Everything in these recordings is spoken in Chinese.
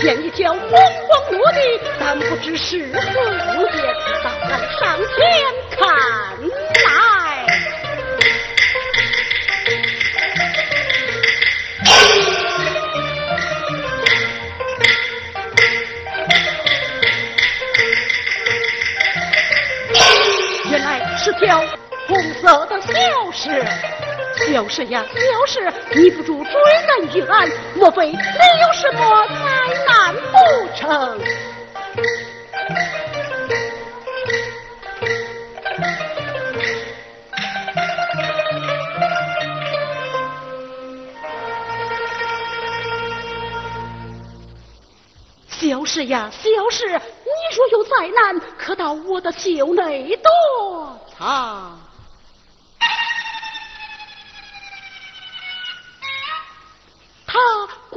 见一条光光落地但不知是何物件大胆上前看来。原来是条红色的小蛇小蛇呀小蛇你不住追人于案，莫非你有什么灾难不成？小事呀，小事，你若有灾难，可到我的袖内躲藏。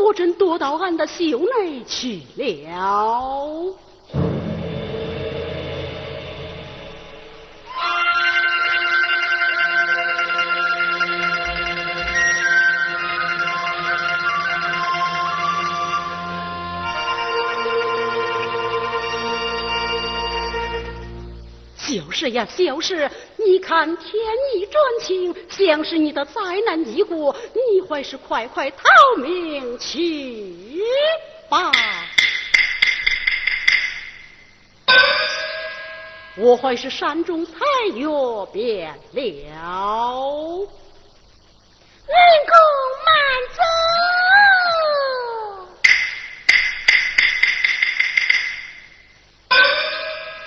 果真躲到俺的袖内去了。小事呀，小事，你看天意转晴，像是你的灾难一过，你还是快快逃命去吧。我还是山中彩月变了。人工慢走。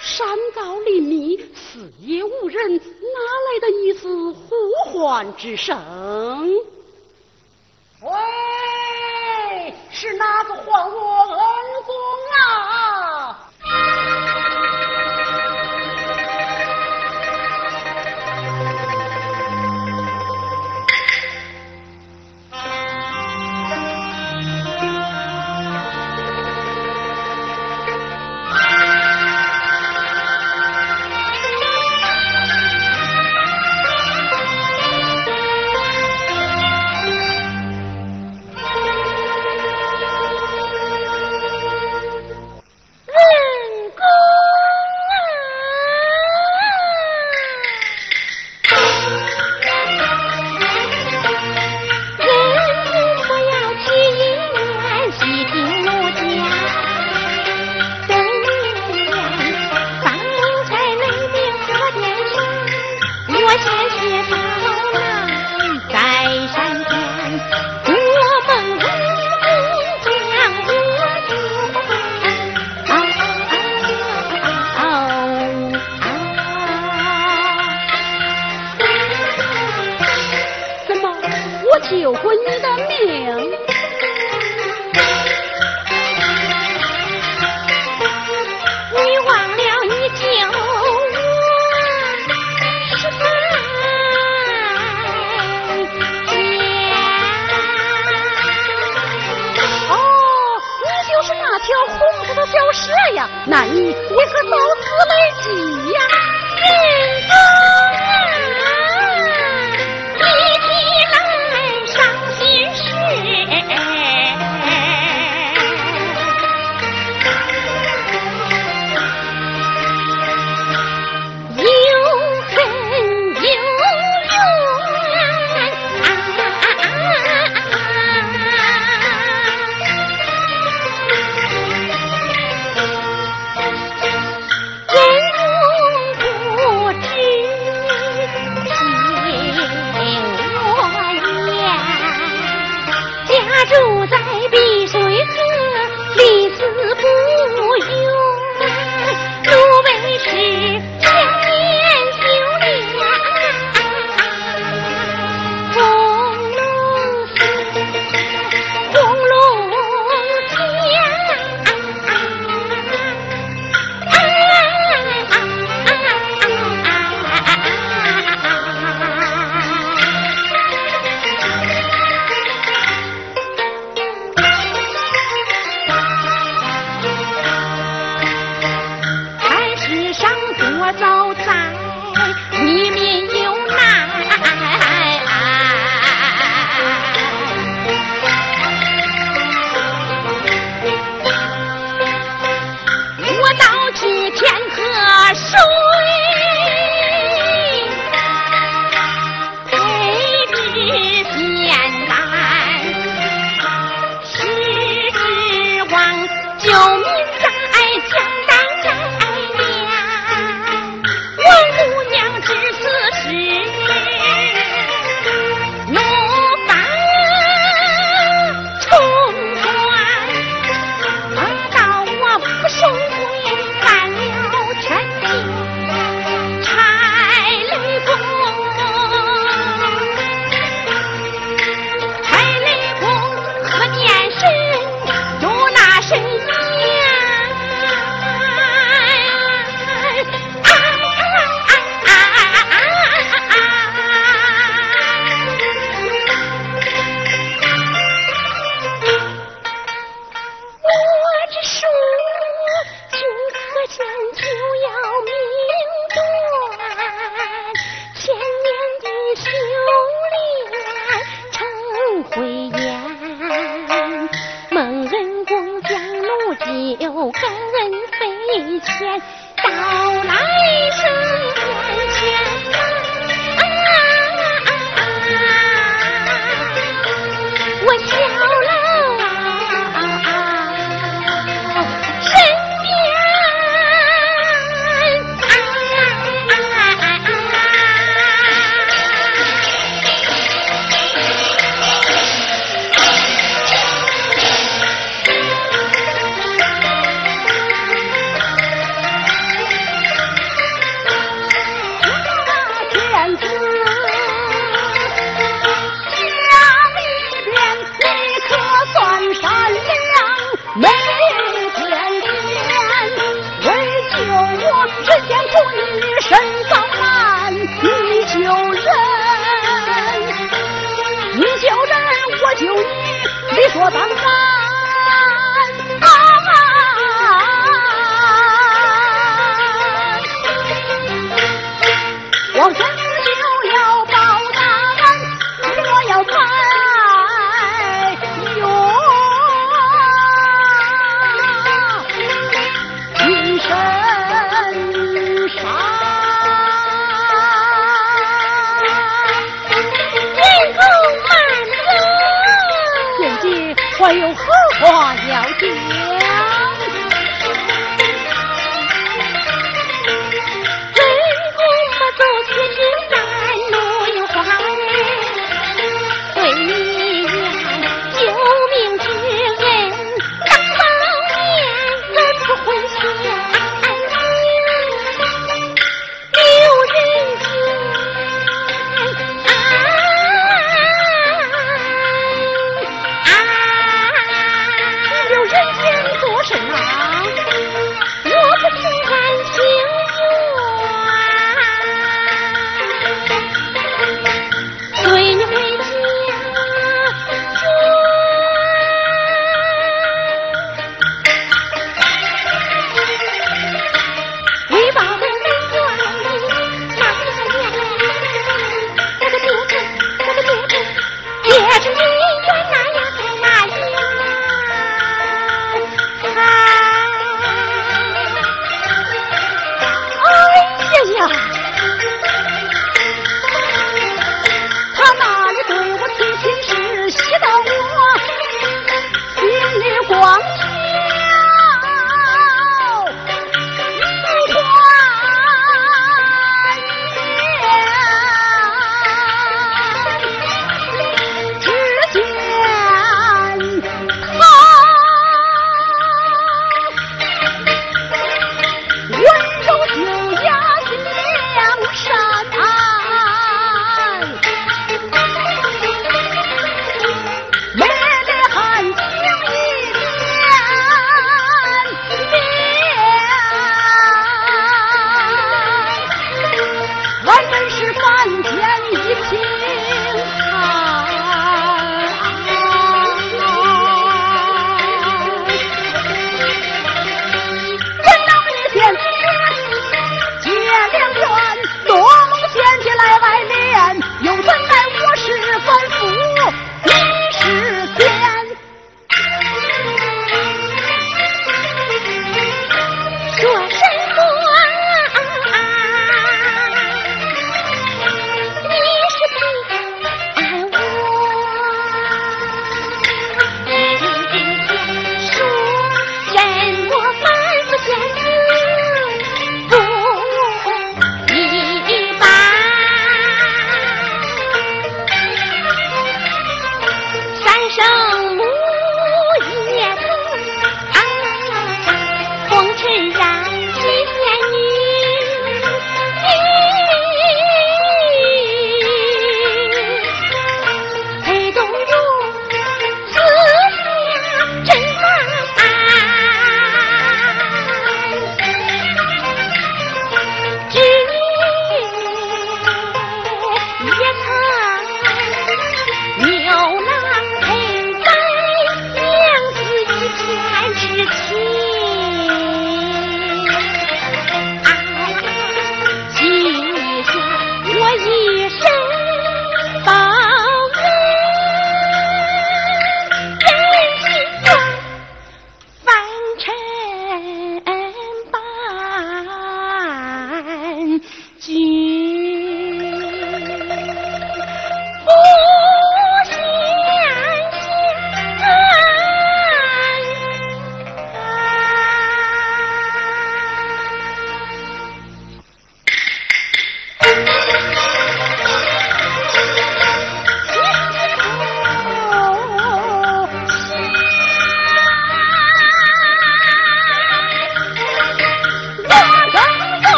山高林密，四野无人，哪来的一丝呼唤之声？喂，是哪个唤我恩公啊？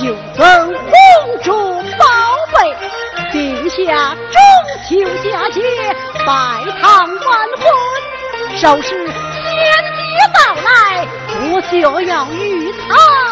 就本公主宝贝定下中秋佳节拜堂完婚。收拾仙女到来我就要与她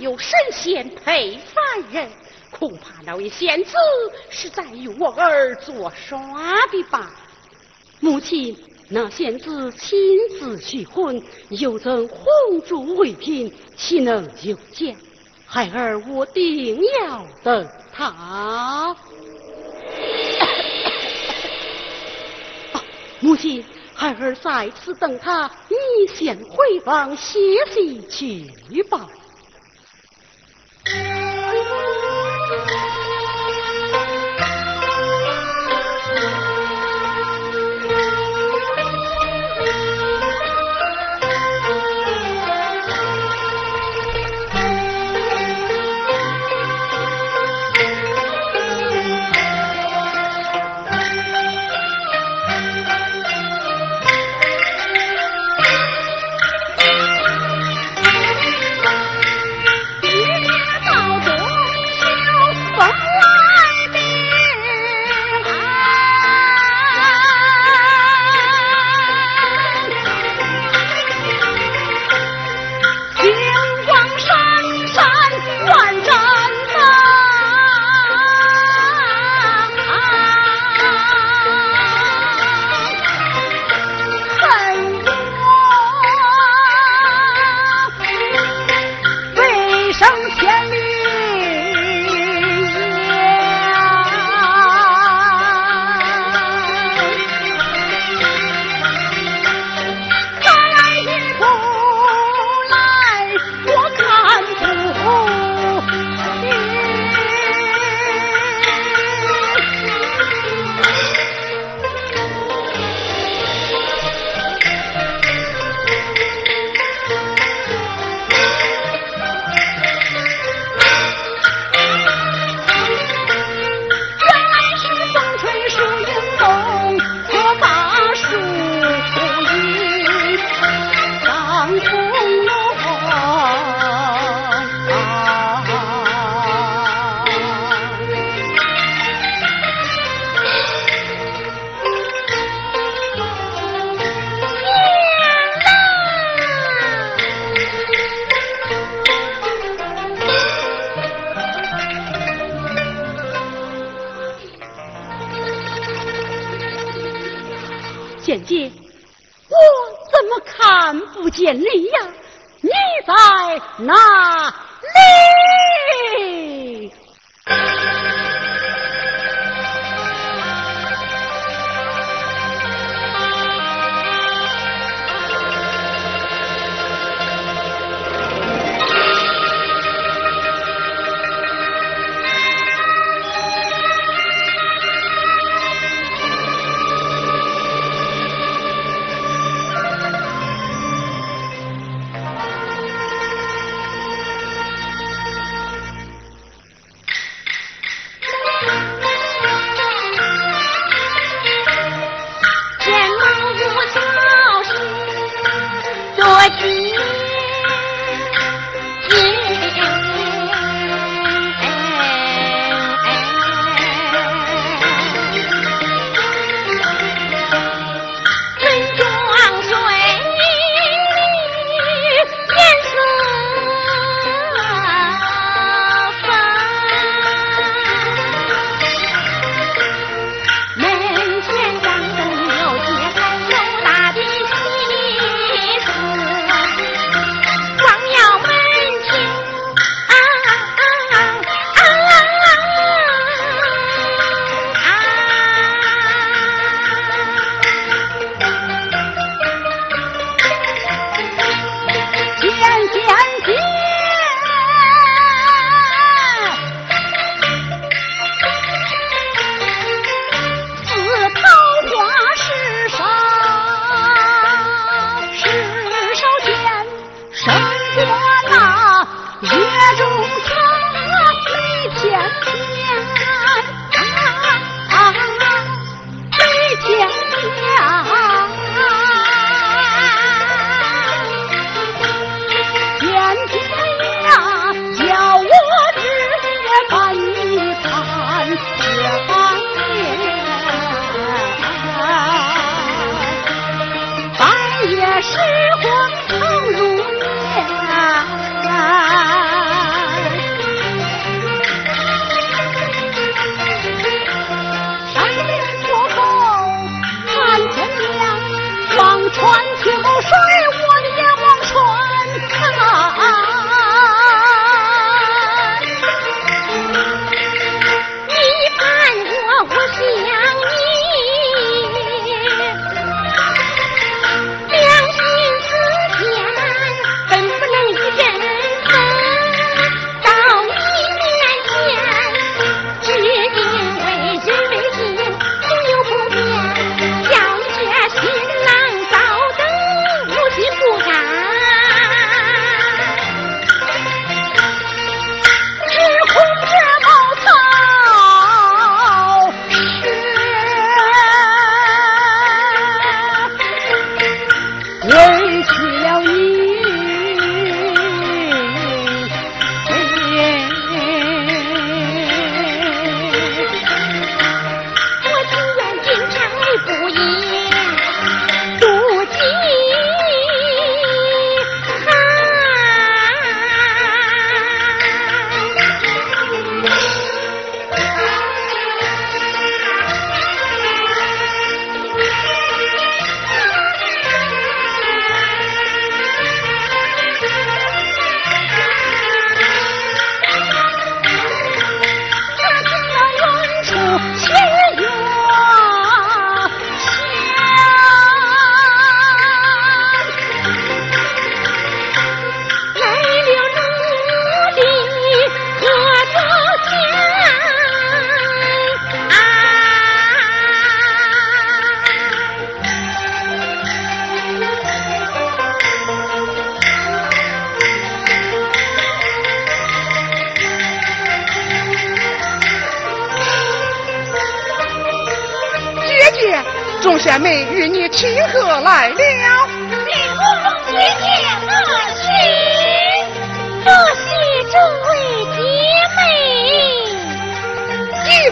有神仙配凡人？恐怕那位仙子是在与我儿作耍的吧？母亲，那仙子亲自许婚，又赠红烛为聘，岂能有假？孩儿我定要等他。母亲，孩儿在此等他，你先回房歇息去吧。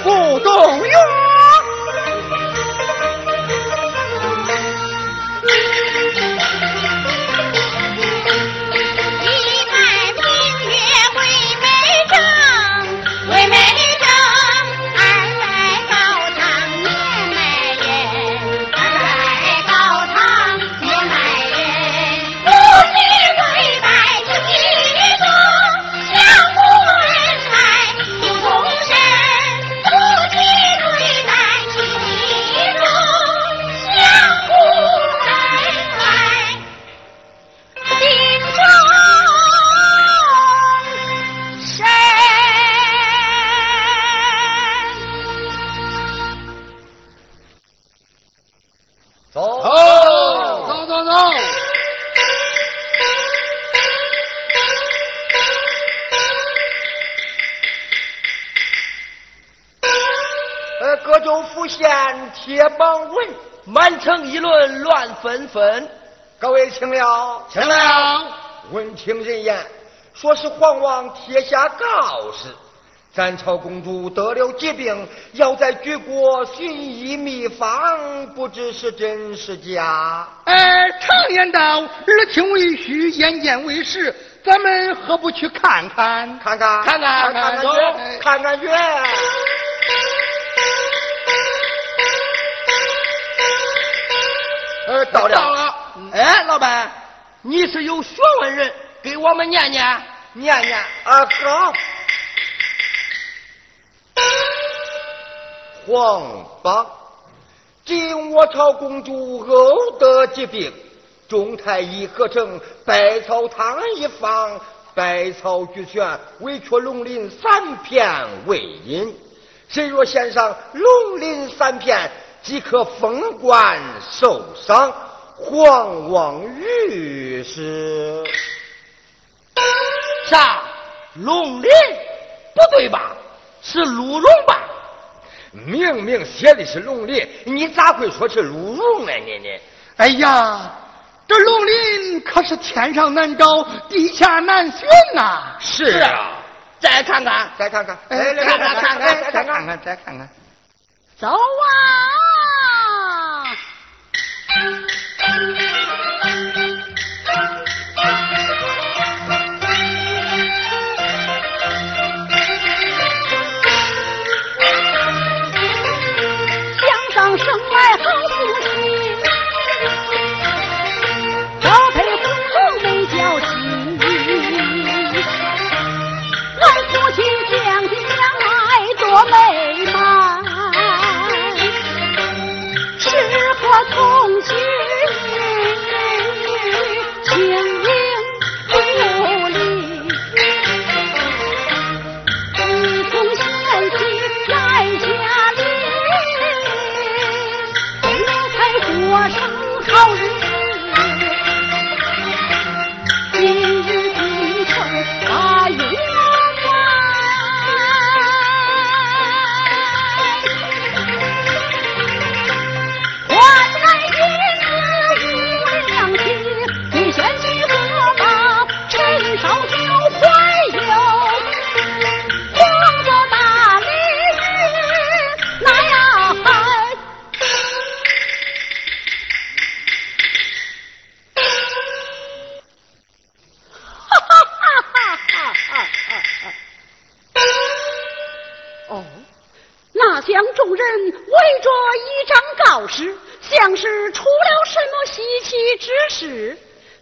不动用。听人言，说是皇王贴下告示，咱朝公主得了疾病，要在举国寻医秘方，不知是真是假。哎，常言道，耳听为虚，眼见为实，咱们何不去看看？看看，看看，看看去，看看去。呃，到了。到了。哎，老板，你是有学问人，给我们念念，念念。啊，好。皇榜，今我朝公主偶得疾病，众太医合成百草汤一方，百草俱全，唯缺龙鳞三片为饮。谁若献上龙鳞三片，即可封官受赏。皇王御史，啥？龙鳞？不对吧？是鹿茸吧？明明写的是龙鳞，你咋会说是鹿茸呢？你你？哎呀，这龙鳞可是天上难找，地下难寻呐！是啊，再看看，再看看，哎，来看看，看看，再看看，再看看，走啊！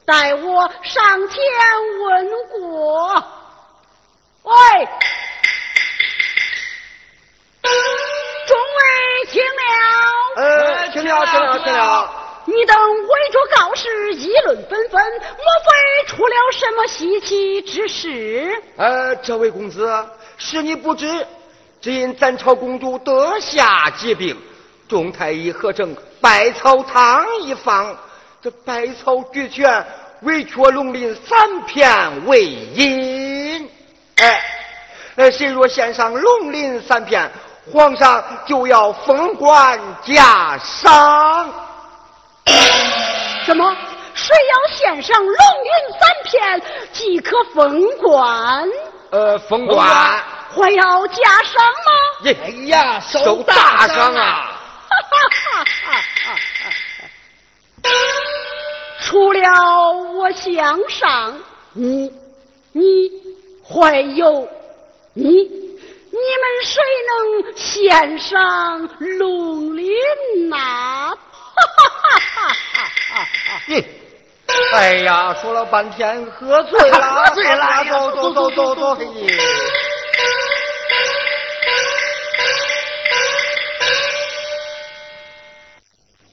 待我上前问过，喂，众位听了？呃，听了，听了，听了。你等围着告示议论纷纷，莫非出了什么稀奇之事？呃，这位公子，是你不知，只因咱朝公主得下疾病，众太医合成百草汤一方。这百草俱全，唯缺龙鳞三片为阴。哎，呃，谁若献上龙鳞三片，皇上就要封官加赏。什么？谁要献上龙鳞三片，即可封官？呃，封官还要加赏吗？哎呀，受大赏啊！哈哈哈哈哈！除了我向上，你、你还有你，你们谁能献上龙鳞呐？哈哈哈哈哈哈！哎呀，说了半天喝醉了，喝醉了，走走走走走。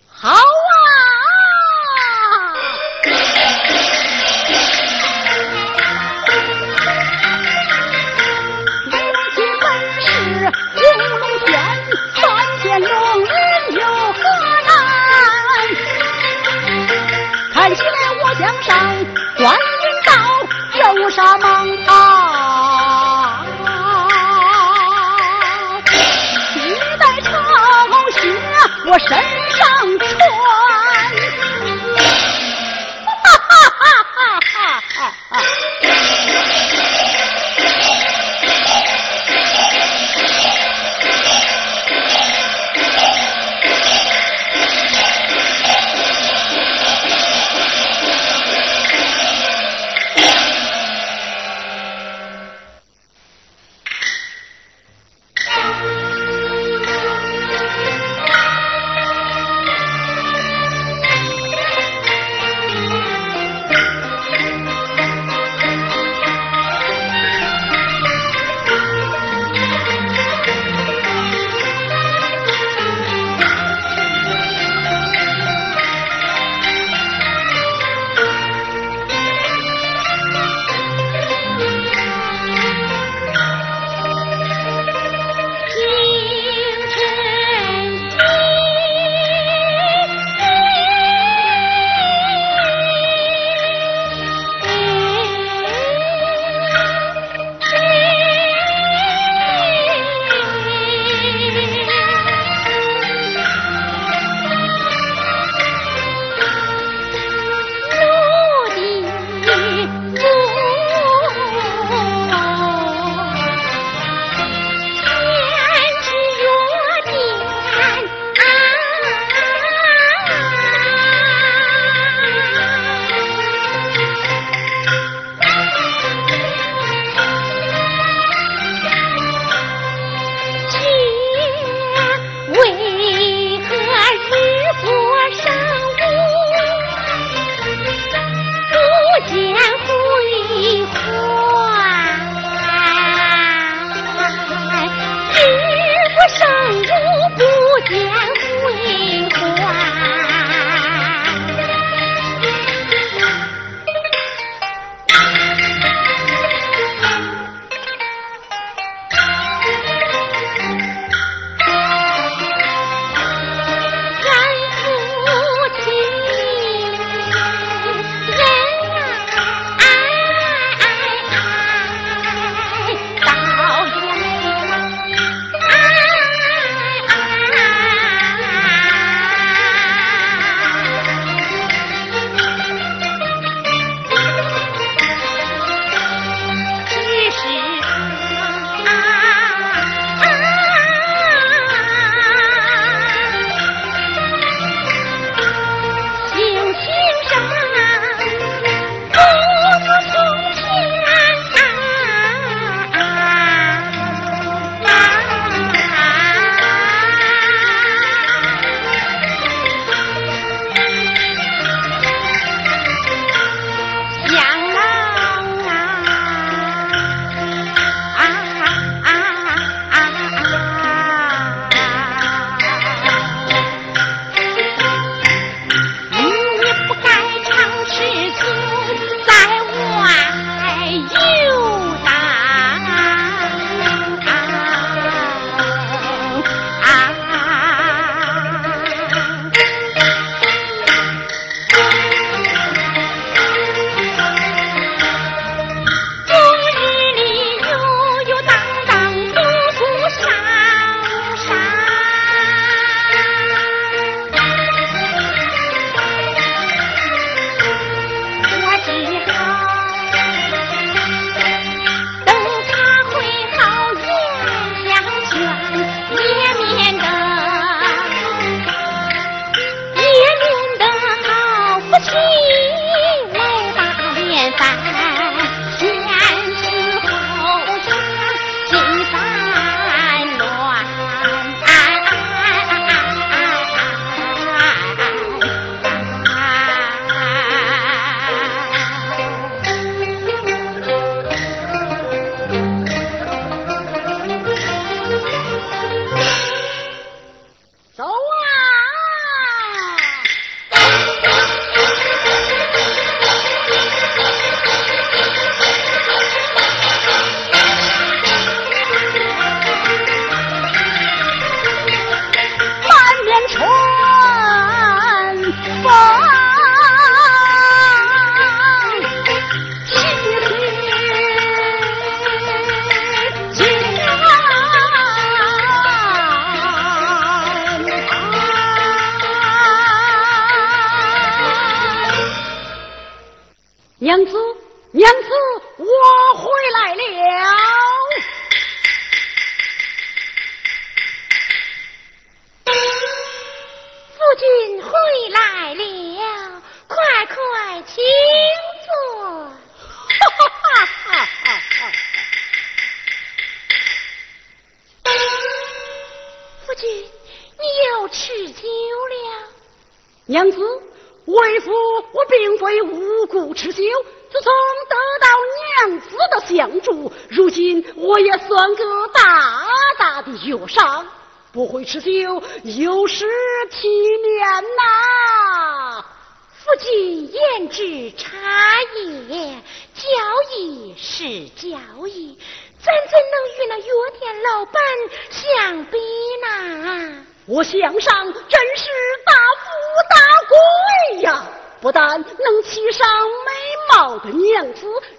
好。江上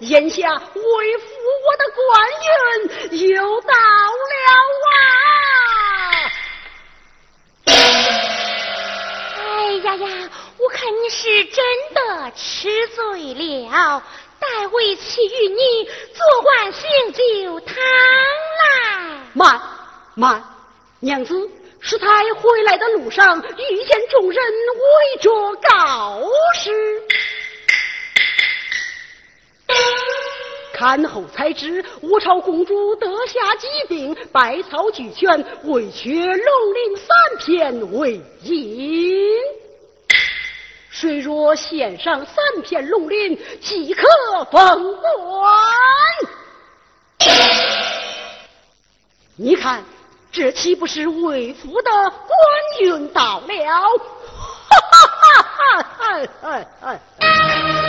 眼下为父我的官运又到了啊！哎呀呀！我看你是真的吃醉了，待为妻与你做碗醒酒汤来。慢慢，娘子是才回来的路上看后才知我朝公主得下疾病，百草俱全，唯缺龙鳞三片为因。谁若献上三片龙鳞，即可封官。你看，这岂不是为夫的官运到了？哈哈哈哈哈哈！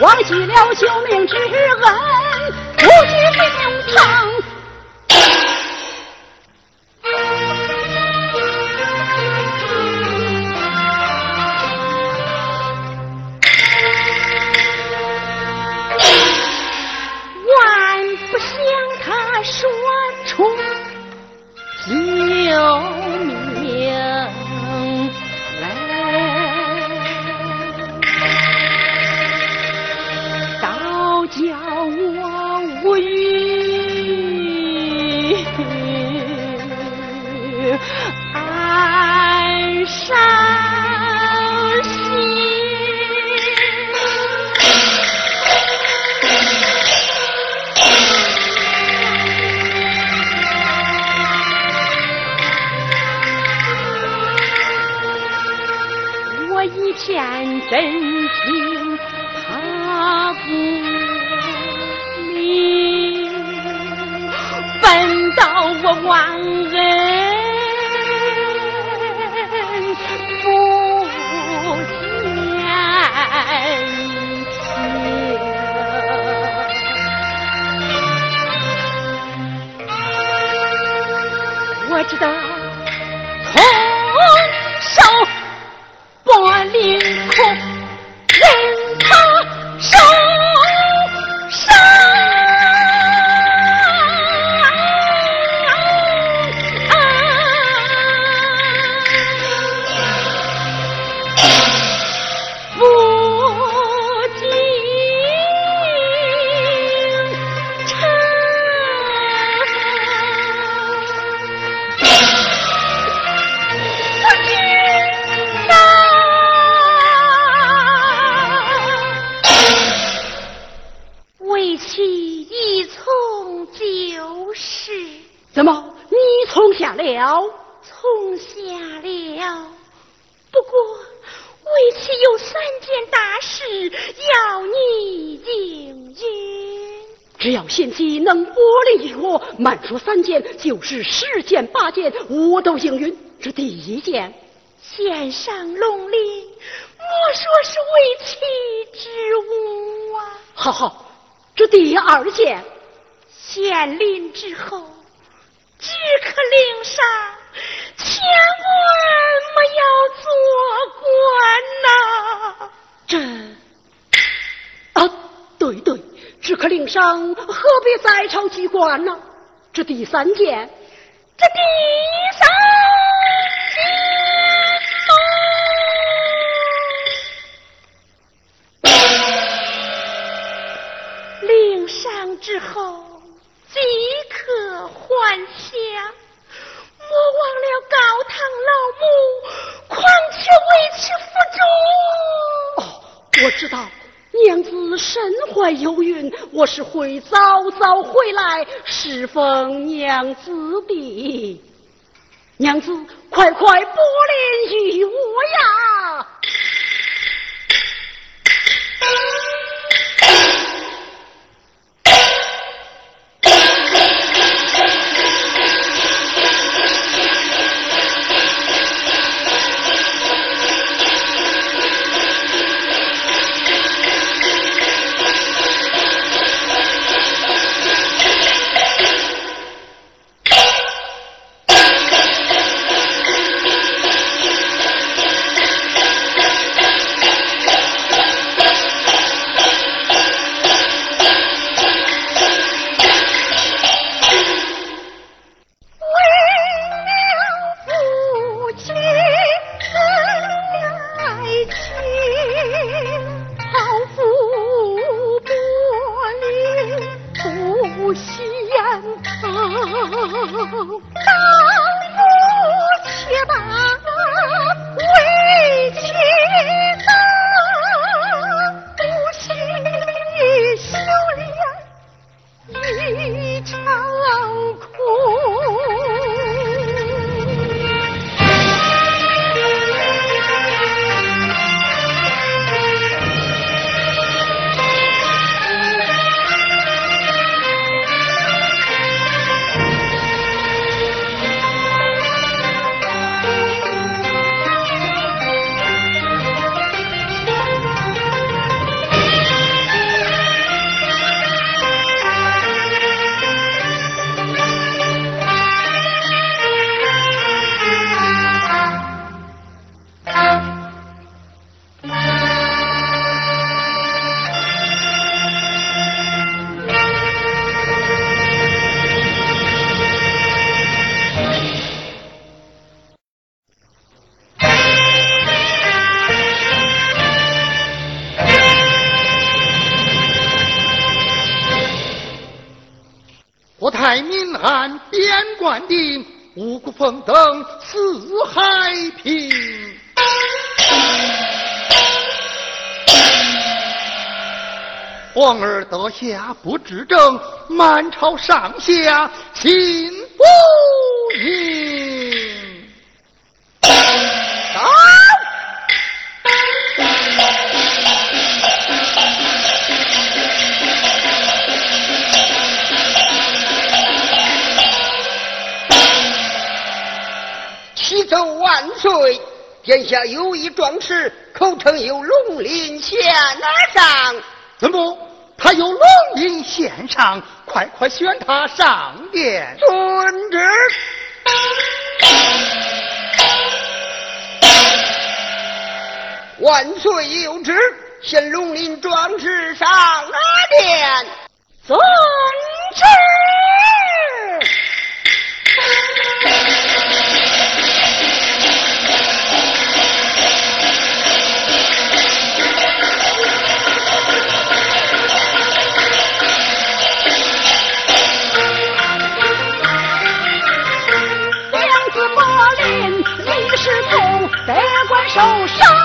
忘记了救命之恩。我知道。是十件八件，我都应允。这第一件，献上龙鳞，莫说是为妻之物啊。好好，这第二件，献灵之后，只可领赏，千万莫要做官呐。这，啊，对对，只可领赏，何必再朝机关呢？这第三件，这第三件，领上之后即可还乡。莫忘了高堂老母，况且为其负重。哦，我知道。娘子身怀有孕，我是会早早回来侍奉娘子的。娘子，快快拨灵于我呀！定五谷丰登四海平，皇儿得下不治政，满朝上下心不宁。殿下有一壮士，口称有龙鳞仙儿上。怎么？他有龙鳞献上，快快选他上殿。遵旨。万岁有旨，献龙鳞壮士上殿。遵旨。有声。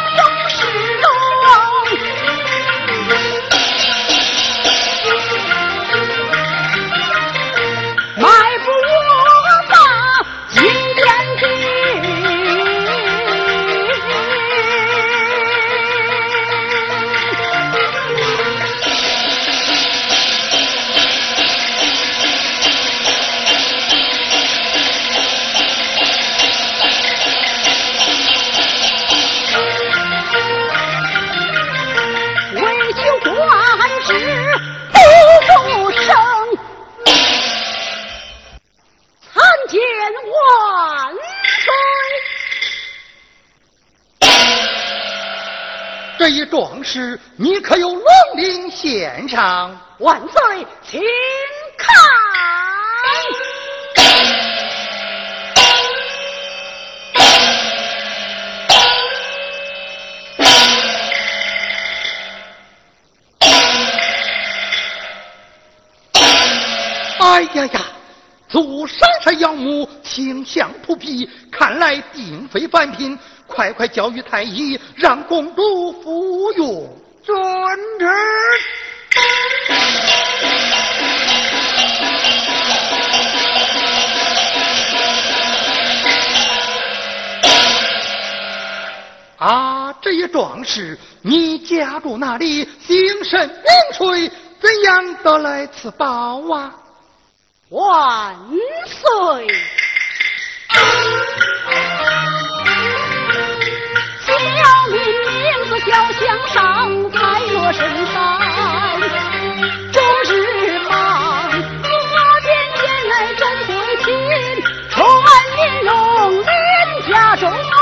你可有龙鳞献上？万岁，请看。哎呀呀，祖山山杨木，形象扑鼻，看来定非凡品。快快教育太医，让公主服用。遵旨。啊，这一壮士，你家住哪里？姓甚名谁？怎样得来此宝啊？万岁！要想上，彩落深山，终日忙。我见前来真会亲，传引龙鳞家中。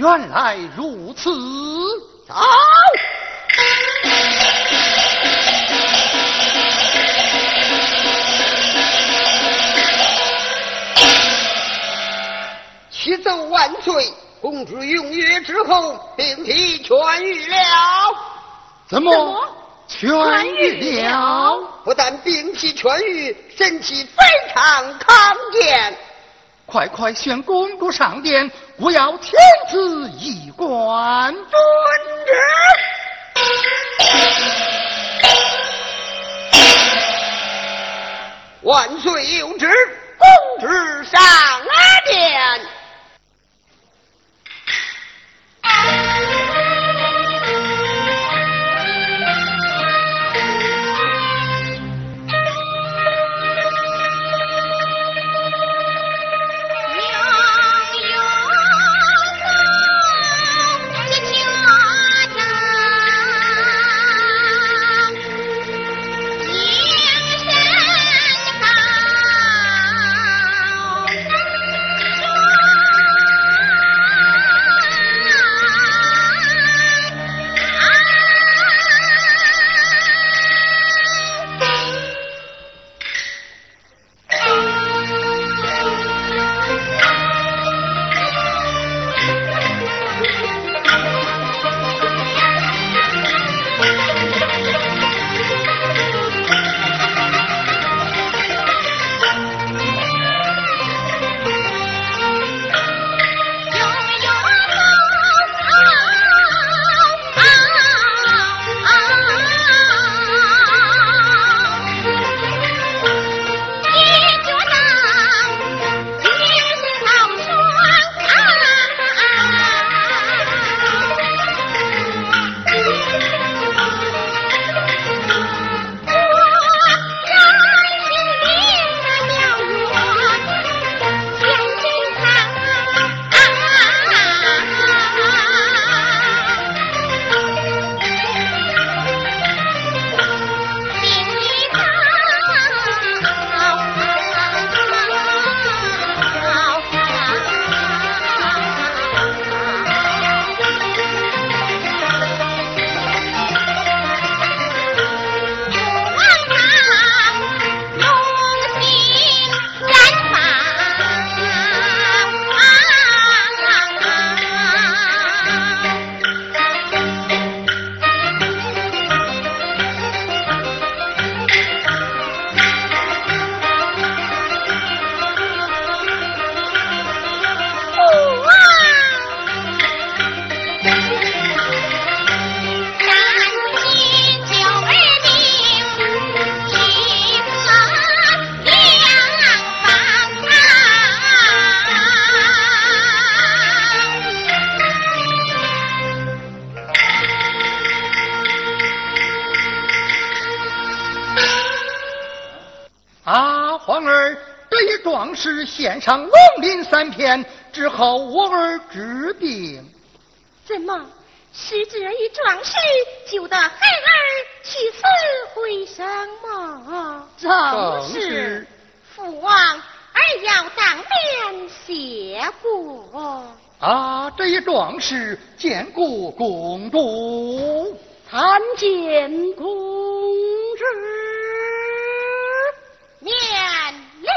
原来如此，走。启奏万岁，公主用药之后，病体痊愈了。怎么痊愈了？不但病体痊愈，身体非常康健。快快宣公主上殿，我要天子一观。遵旨。万岁有旨，公旨上殿。治好我儿治病。怎么是这一壮士救得孩儿起死回生吗？正是。父王，儿要当面谢过。啊，这一壮士见过公主，参见公主，面礼。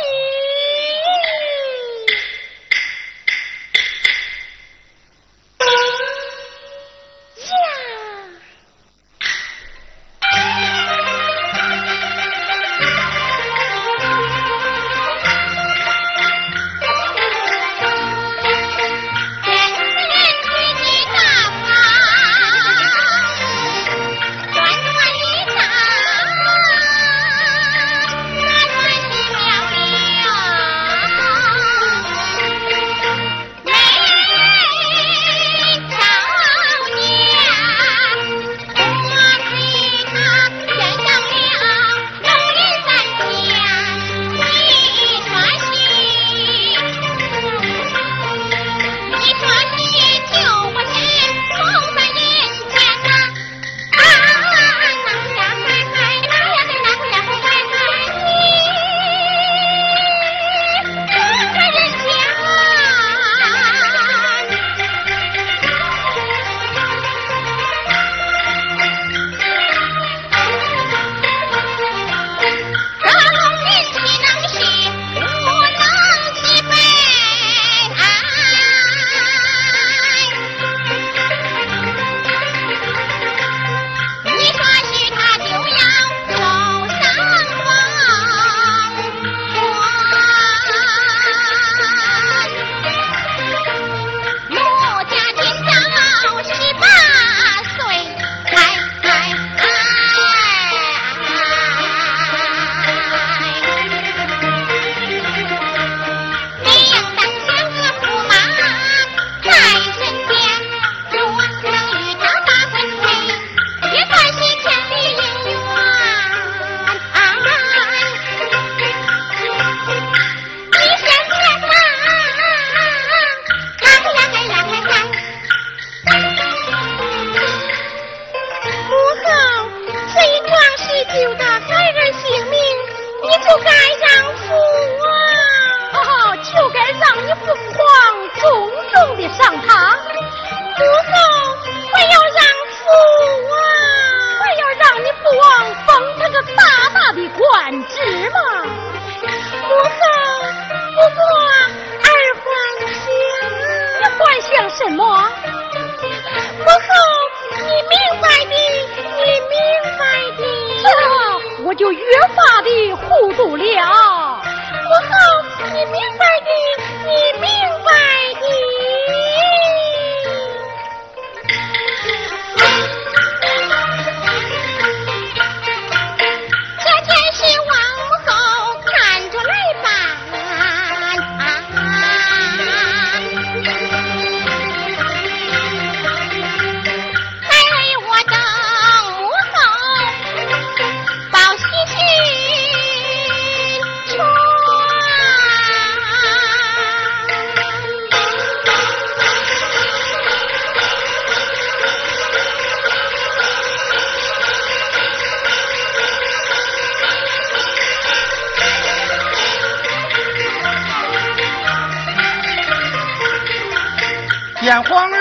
好好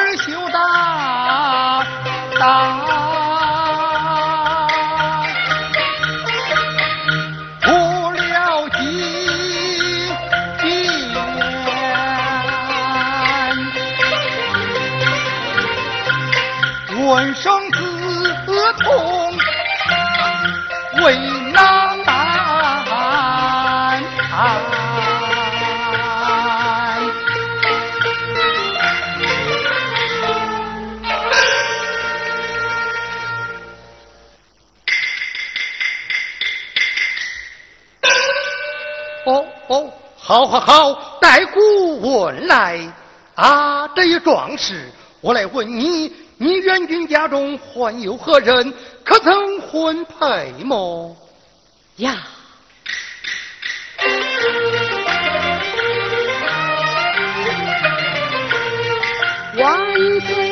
好带古问来啊，这一壮士，我来问你，你元军家中还有何人，可曾婚配么？呀，万岁。